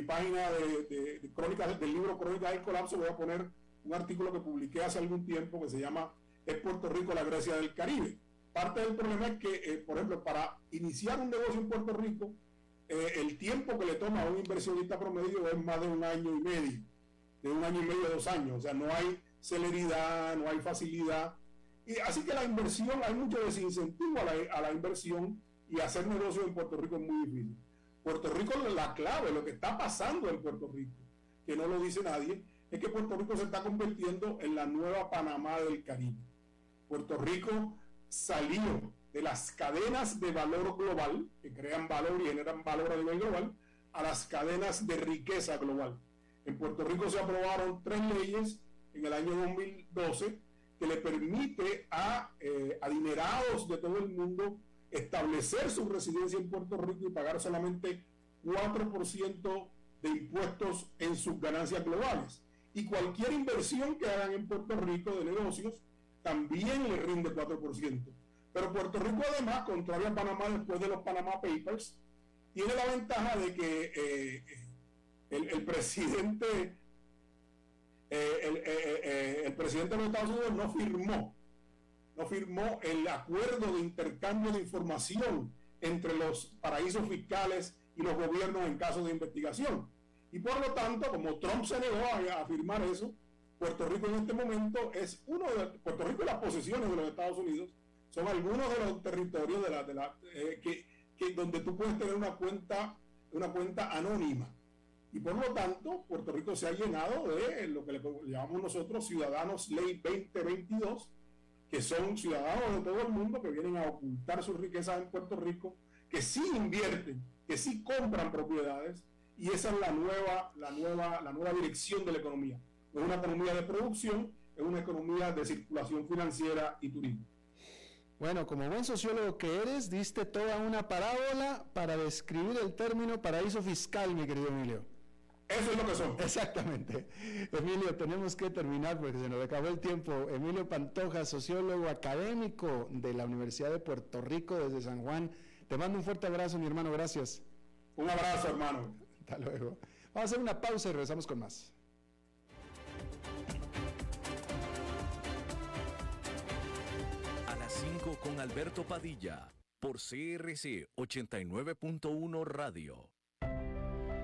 página de, crónicas del libro Crónicas del Colapso, voy a poner un artículo que publiqué hace algún tiempo que se llama Es Puerto Rico la Grecia del Caribe. parte del problema es que, eh, por ejemplo, para iniciar un negocio en Puerto Rico, eh, el tiempo que le toma a un inversionista promedio es más de un año y medio, de un año y medio, dos años. O sea, no hay celeridad, no hay facilidad. Y así que la inversión, hay mucho desincentivo a la, a la inversión y hacer negocio en Puerto Rico es muy difícil. Puerto Rico, la clave, lo que está pasando en Puerto Rico, que no lo dice nadie, es que Puerto Rico se está convirtiendo en la nueva Panamá del Caribe. Puerto Rico salió de las cadenas de valor global, que crean valor y generan valor a nivel global, a las cadenas de riqueza global. En Puerto Rico se aprobaron tres leyes en el año 2012 que le permite a eh, adinerados de todo el mundo establecer su residencia en Puerto Rico y pagar solamente 4% de impuestos en sus ganancias globales. Y cualquier inversión que hagan en Puerto Rico de negocios también le rinde 4%. Pero Puerto Rico además, contrario a Panamá después de los Panama Papers, tiene la ventaja de que eh, el, presidente eh, eh, el, presidente de los Estados Unidos no firmó no firmó el acuerdo de intercambio de información entre los paraísos fiscales y los gobiernos en caso de investigación. Y por lo tanto, como Trump se negó a, firmar eso, Puerto Rico en este momento es uno de Puerto Rico y las posesiones de los Estados Unidos son algunos de los territorios de la, de la eh, que, donde tú puedes tener una cuenta una cuenta anónima y por lo tanto Puerto Rico se ha llenado de lo que le llamamos nosotros ciudadanos ley 2022 que son ciudadanos de todo el mundo que vienen a ocultar sus riquezas en Puerto Rico, que sí invierten, que sí compran propiedades, y esa es la nueva, la nueva, la nueva dirección de la economía. Es una economía de producción, es una economía de circulación financiera y turismo. Bueno, como buen sociólogo que eres, diste toda una parábola para describir el término paraíso fiscal, mi querido Emilio. Eso es lo que son. Exactamente. Emilio, tenemos que terminar porque se nos acabó el tiempo. Emilio Pantoja, sociólogo académico de la Universidad de Puerto Rico desde San Juan. Te mando un fuerte abrazo, mi hermano. Gracias. Un abrazo, hermano. Hasta luego. Vamos a hacer una pausa y regresamos con más. A las 5 con Alberto Padilla por CRC 89.1 Radio.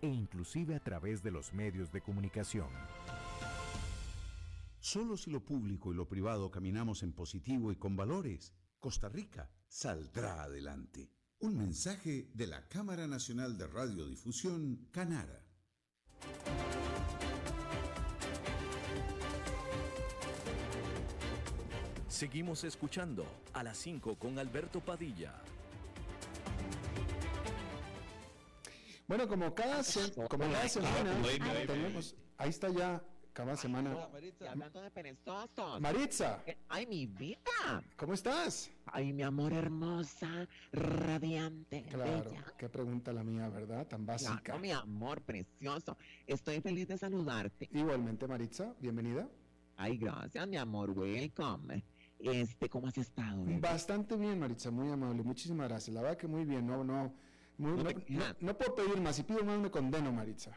e inclusive a través de los medios de comunicación. Solo si lo público y lo privado caminamos en positivo y con valores, Costa Rica saldrá adelante. Un mensaje de la Cámara Nacional de Radiodifusión, Canara. Seguimos escuchando a las 5 con Alberto Padilla. Bueno, como cada, como cada semana tenemos, ahí está ya cada semana. Hablando de perezosos. Maritza. Ay, mi vida. ¿Cómo estás? Ay, mi amor hermosa, radiante. Claro, qué pregunta la mía, ¿verdad? Tan básica. Claro, mi amor precioso. Estoy feliz de saludarte. Igualmente, Maritza, bienvenida. Ay, gracias, mi amor, welcome. Este, ¿cómo has estado? Bastante bien, Maritza, muy amable. Muchísimas gracias. La verdad que muy bien. No, no no, puedo pedir más. Si pido más, me condeno, Maritza.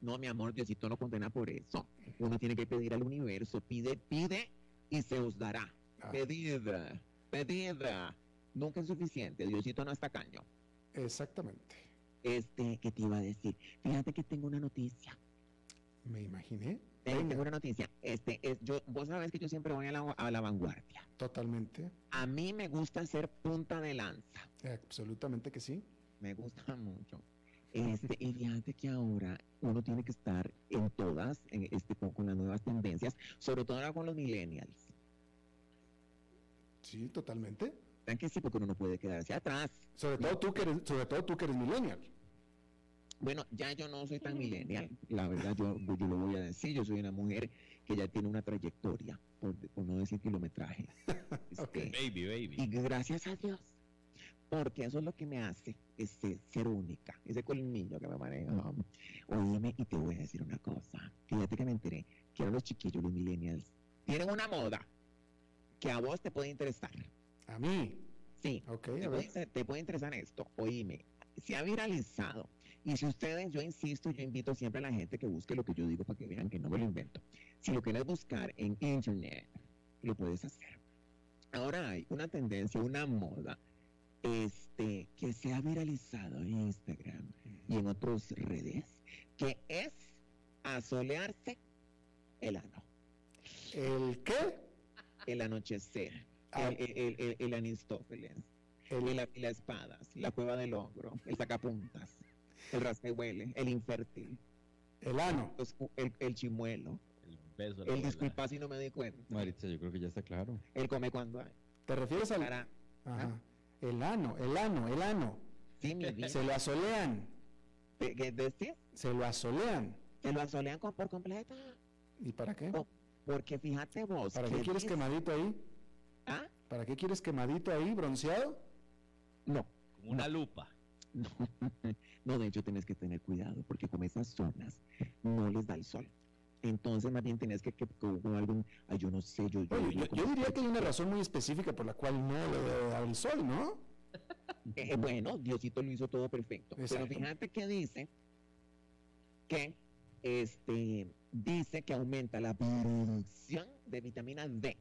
No, mi amor, Diosito no condena por eso. Uno tiene que pedir al universo. Pide, pide y se os dará. Ah. Pedid, pedid. Nunca es suficiente. Diosito no está caño. Exactamente. Este, ¿qué te iba a decir? Fíjate que tengo una noticia. Me imaginé. Tengo una noticia. Este, es, yo, vos sabés que yo siempre voy a la, a la vanguardia. Totalmente. A mí me gusta ser punta de lanza. Absolutamente que sí me gusta mucho. Este, y fíjate que ahora uno tiene que estar en todas, en este, con, las nuevas tendencias, sobre todo ahora con los millennials. Sí, totalmente. ¿Verdad que sí? Porque uno no puede quedarse atrás. Sobre todo tú que eres, sobre todo tú que eres millennial. Bueno, ya yo no soy tan millennial, la verdad yo, yo lo voy a decir, yo soy una mujer que ya tiene una trayectoria, por, no decir kilometraje. Este, baby, baby. Y gracias a Dios, porque eso es lo que me hace este, ser única, ese colmillo que me maneja. Oíme, y te voy a decir una cosa, fíjate que me enteré que ahora los chiquillos, los millennials, tienen una moda que a vos te puede interesar. ¿A mí? Sí. Ok, te, puede, te puede interesar esto. Oíme, se ha viralizado y si ustedes, yo insisto, yo invito siempre a la gente que busque lo que yo digo para que vean que no me lo invento. Si lo quieres buscar en internet, lo puedes hacer. Ahora hay una tendencia, una moda, este, que se ha viralizado en Instagram y en otras redes, que es asolearse el ano. ¿El qué? El anochecer, ah. el, el, el, Anistófeles, el, la, la espadas, la cueva del ogro, el sacapuntas el rascahuele, el infértil. El ano. el, el, chimuelo. El beso. El disculpa si no me di cuenta. Maritza, yo creo que ya está claro. El come cuando hay. ¿Te refieres al...? Ajá. ¿Ah? El ano, el ano, el ano. Sí, mi vida. Se lo asolean. ¿Qué decís? Se lo asolean. Se lo asolean por completo. ¿Y para qué? porque fíjate vos. ¿Para qué quieres quemadito ahí? ¿Ah? ¿Para qué quieres quemadito ahí, bronceado? No. una lupa. No, no, de hecho tienes que tener cuidado porque como esas zonas no les da el sol. Entonces más bien tienes que, que, con algún, yo no sé, yo, yo, diría, que hay una razón muy específica por la cual no le da el sol, ¿no? Eh, bueno, Diosito lo hizo todo perfecto. Pero fíjate que dice que este dice que aumenta la producción de vitamina D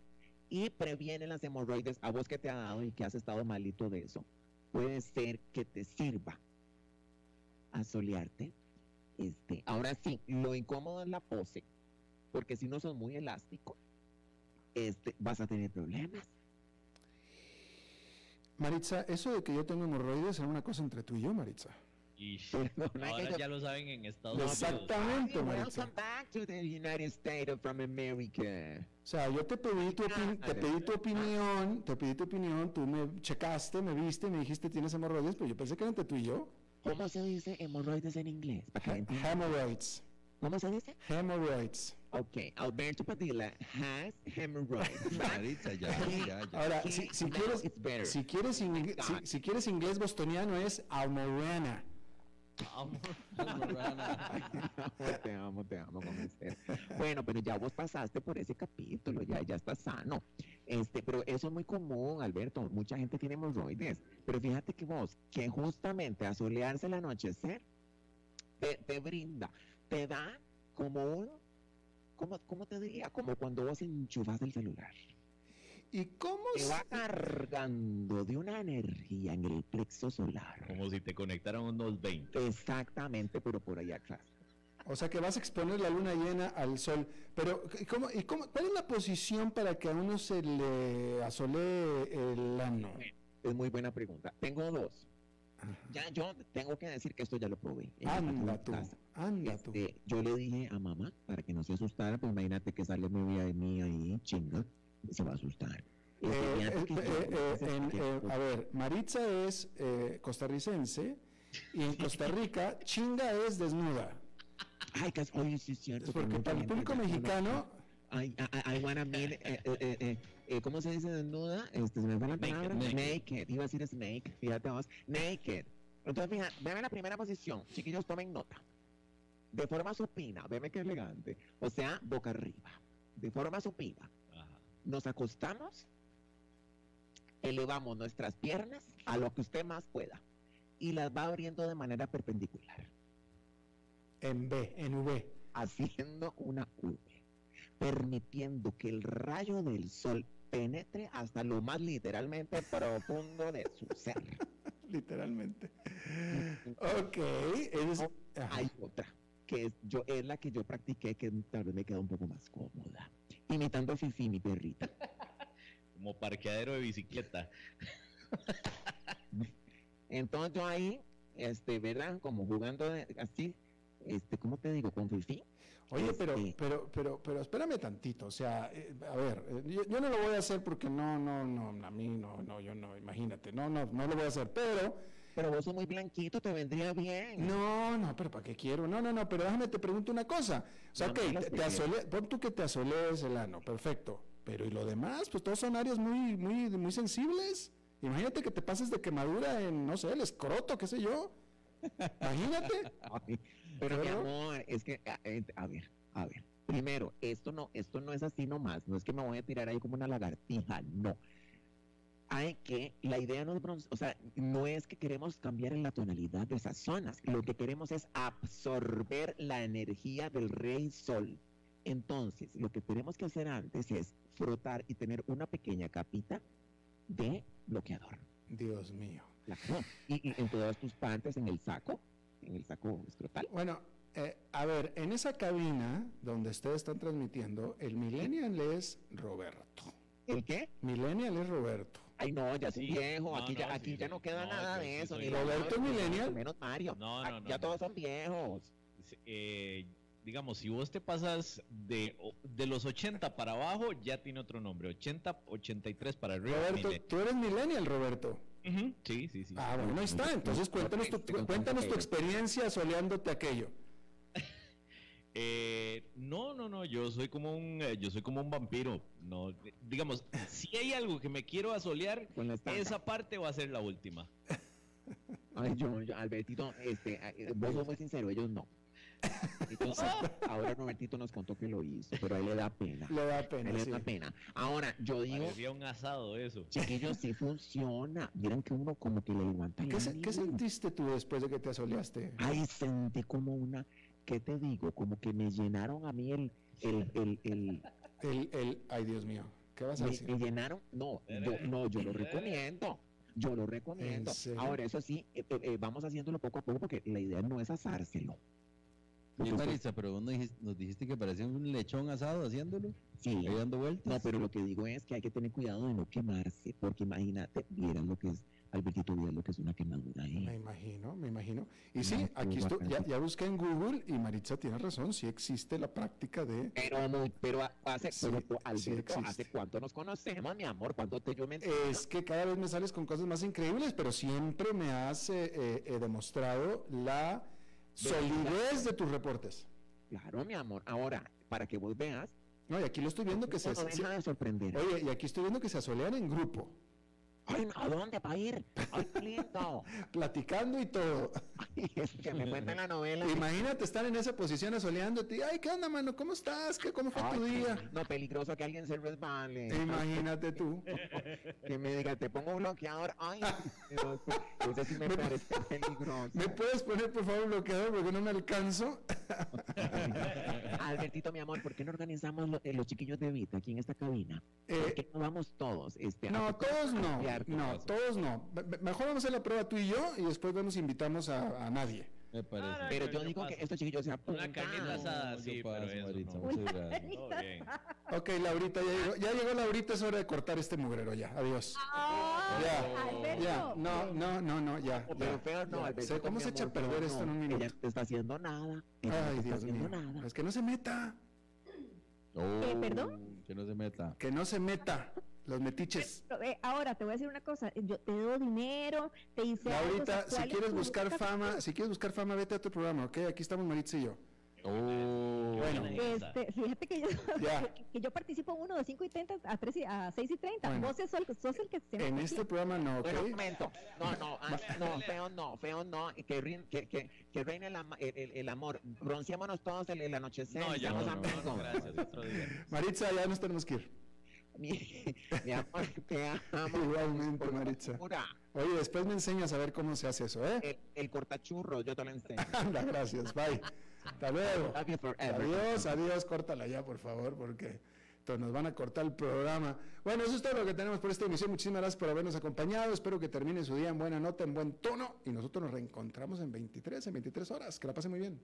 y previene las hemorroides a vos que te ha dado y que has estado malito de eso puede ser que te sirva a solearte. Este, ahora sí, lo incómodo es la pose, porque si no son muy elásticos, este, vas a tener problemas. Maritza, eso de que yo tengo hemorroides es una cosa entre tú y yo, Maritza. Y ahora ya lo saben en Estados Unidos. Exactamente, Maritza. Welcome back to the United States of America. O sea, yo te pedí tu, te pedí tu opinión, te pedí tu opinión, tú me checaste, me viste, me dijiste tienes hemorroides, pero yo pensé que era entre tú y yo. ¿Cómo se dice hemorroides en inglés? Hemorrhoids. ¿Cómo se dice? Hemorrhoids. Ok, Alberto Padilla has hemorrhoids. Maritza, ya, ya, ya. Ahora, si, si quieres, si, quieres si, si, quieres inglés bostoniano es te amo, te amo. Bueno, pero ya vos pasaste por ese capítulo, ya, ya estás sano. Este, pero eso es muy común, Alberto. Mucha gente tiene hemorroides. Pero fíjate que vos, que justamente a solearse el anochecer, te, te brinda, te da como un, como, ¿cómo te diría? Como cuando vos enchufas el celular. ¿Y cómo se va cargando de una energía en el plexo solar? Como si te conectaran unos 20. Exactamente, pero por allá atrás. O sea que vas a exponer la luna llena al sol. Pero, ¿cómo, y cómo, ¿cuál es la posición para que a uno se le asolee el ano? Es muy buena pregunta. Tengo dos. Ya yo tengo que decir que esto ya lo probé. Anda tú, anda este, Yo le dije a mamá, para que no se asustara, pues imagínate que sale mi de mí ahí, chinga se va a asustar. Eh, eh, eh, a ver, Maritza es costarricense y en Costa Rica chinga es desnuda. Ay, que, oye, sí es cierto. porque para el público mexicano... I, I, wanna mean, ¿cómo se dice desnuda? Este, se me va la palabra. Naked, naked. Iba a decir snake, fíjate vos. Naked. Entonces, fíjate, veme la primera posición. Chiquillos, tomen nota. De forma supina, veme qué elegante. O sea, boca arriba. De forma supina nos acostamos, elevamos nuestras piernas a lo que usted más pueda y las va abriendo de manera perpendicular. En B, en V. Haciendo una V, permitiendo que el rayo del sol penetre hasta lo más literalmente profundo de su ser. literalmente. ok. Hay otra, que es, yo, es la que yo practiqué, que tal vez me queda un poco más cómoda imitando a Fifi, mi perrita. Como parqueadero de bicicleta. Entonces yo ahí, este, ¿verdad? Como jugando así, este, ¿cómo te digo? Con Fifi. Oye, pero, este pero, pero, pero espérame tantito, o sea, eh, a ver, eh, yo, no lo voy a hacer porque no, no, no, a mí no, no, yo no, imagínate, no, no, no lo voy a hacer, pero Pero vos sos muy blanquito, te vendría bien. No, no, pero ¿para qué quiero? No, no, no, pero déjame te pregunto una cosa. O sea, No, ok, no te, te sé. asole- pon tú que te asolees el ano, perfecto. Pero ¿y lo demás? Pues todos son áreas muy, muy, muy sensibles. Imagínate que te pases de quemadura en, no sé, el escroto, qué sé yo. Imagínate. Ay, pero mi amor, es que, a, eh, a ver, a ver. Primero, esto no, esto no es así nomás. No es que me voy a tirar ahí como una lagartija, no. Hay que, la idea no es, o sea, no es que queremos cambiar en la tonalidad de esas zonas. Lo que queremos es absorber la energía del rey sol. Entonces, lo que tenemos que hacer antes es frotar y tener una pequeña capita de bloqueador. Dios mío. Y en todas tus partes, en el saco, en el saco escrotal. Bueno, eh, a ver, en esa cabina donde ustedes están transmitiendo, el millennial es Roberto. ¿El qué? Millennial es Roberto. Ay, no, ya Sí, viejo. no, aquí ya, no, aquí sí, ya no queda No, nada de eso. soy ni Roberto Roberto, ni Millennial. Menos Mario. No, Ah, no, no, ya todos son viejos. Eh, digamos, si vos te pasas de, de los 80 para abajo, ya tiene otro nombre. 80, 83 para arriba. Roberto, tú eres millennial, Roberto. Sí, sí, sí. Ah, bueno, ahí está. Entonces cuéntanos tu, cuéntanos tu experiencia soleándote aquello. Eh, no, no, no, yo soy como un, eh, yo soy como un vampiro. No, digamos, si hay algo que me quiero asolear, esa parte va a ser la última. Ay, yo, yo, Albertito, este, vos sos muy sincero, ellos no. Entonces, ahora Robertito nos contó que lo hizo, pero a él le da pena. Le da pena, le sí. da pena. Ahora, yo digo, Parecía un asado eso. chiquillos, sí funciona. Vieron que uno como que le levanta ¿Qué, se- qué sentiste tú después de que te asoleaste? Ay, sentí como una, ¿qué te digo? Como que me llenaron a mí el, el, el, el, El, el, ay, Dios mío. ¿Qué vas a me, decir? me llenaron, no, yo, no, yo lo recomiendo. Yo lo recomiendo. Ahora, eso sí, eh, eh, eh, vamos haciéndolo poco a poco porque la idea no es asárselo. Oye, Marisa, pero vos nos dijiste, nos dijiste que parecía un lechón asado haciéndolo, sí, ahí dando vueltas. no, pero lo que digo es que hay que tener cuidado de no quemarse, porque imagínate, vieran lo que es, Albertito, vieran lo que es una quemadura Me ahí. imagino, me imagino. Y sí, aquí estoy, ya, ya busqué en Google y Maritza tiene razón, sí existe la práctica de... Pero, muy- pero hace, Sí, pero, sí Alberto, existe. ¿hace cuánto nos conocemos, mi amor? ¿Cuánto te yo me Es que cada vez me sales con cosas más increíbles, pero siempre me has eh, eh, eh, demostrado la solidez de tus reportes. Claro, mi amor. Ahora, para que vos veas, No, y aquí lo estoy viendo que se... no deja de sorprender. Oye, y aquí estoy viendo que se asolean en grupo, Ay, ¿a dónde va a ir? Ay, lindo. platicando y todo. Ay, es que me cuenta la novela. Imagínate estar en esa posición asoleándote. Ay, ¿qué onda, mano? ¿Cómo estás? ¿Qué, ¿Cómo fue Ay, tu día? No, peligroso que alguien se resbale. Imagínate tú. Que me diga, te pongo bloqueador. Ay, Dios, eso sí me Me- parece peligroso. ¿Me puedes poner, por favor, bloqueador? Porque no me alcanzo. Albertito, mi amor, ¿por qué no organizamos eh, los chiquillos de Vita aquí en esta cabina? ¿Por Eh, qué no vamos todos? Este, no, todos no. No, todos no. Me- me- Mejor vamos a hacer la prueba tú y yo y después vemos si invitamos a, a nadie. Me parece. Ah, Pero yo- yo yo digo que paso. estos chiquillos se apuntan. Una carnita asada, No, sí, pero Maritza. Todo bien. Ok, Laurita, ya llegó, ya llegó Laurita, es hora de cortar este mugrero ya. Adiós. Ay, Ya, Alberto. Ya, no, no, no, no, ya. Oh, Pero ya, feo no, ya. Alberto. ¿Cómo se echa a perder esto en no. un Ella minuto? no te está haciendo nada. Ella no Ay, te Dios está haciendo mío. nada. Es que no se meta. Eh, ¿perdón? Que no se meta. Que no se meta. Los metiches. Pero, eh, ahora te voy a decir una cosa, yo te doy dinero, te hice algo Laurita, si quieres buscar fama, si quieres buscar fama, vete a tu programa, ¿ok? Aquí estamos Maritza y yo. Oh, Bueno. Este, fíjate que yo, Ya. que, yo participo uno de 5 y 30 a, 3 y, a 6 y 30. Bueno. Vos sos, el- sos el que se En este aquí. programa no, ¿ok? Bueno, un momento. No, no, ah, no, feo no, feo no. Que, rein- que, que, que reine el, el, el- el amor. Bronceémonos todos el, el anochecer. No, ya no, no, amigos. gracias, otro día. Maritza, ya nos tenemos que ir. Mi, mi amor, te amo. Igualmente, Por Maritza. Oye, después me enseñas a ver cómo se hace eso, ¿eh? El, el cortachurro, yo te lo enseño. Anda, gracias, bye. Hasta luego. Adiós, adiós, córtala ya, por favor, porque entonces nos van a cortar el programa. Bueno, eso es todo lo que tenemos por esta emisión. Muchísimas gracias por habernos acompañado. Espero que termine su día en buena nota, en buen tono. Y nosotros nos reencontramos en 23, en 23 horas. Que la pase muy bien.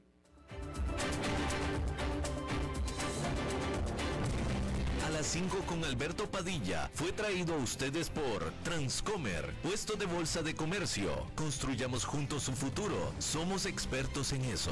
A las 5 con Alberto Padilla fue traído a ustedes por Transcomer, puesto de bolsa de comercio. Construyamos juntos su futuro. Somos expertos en eso.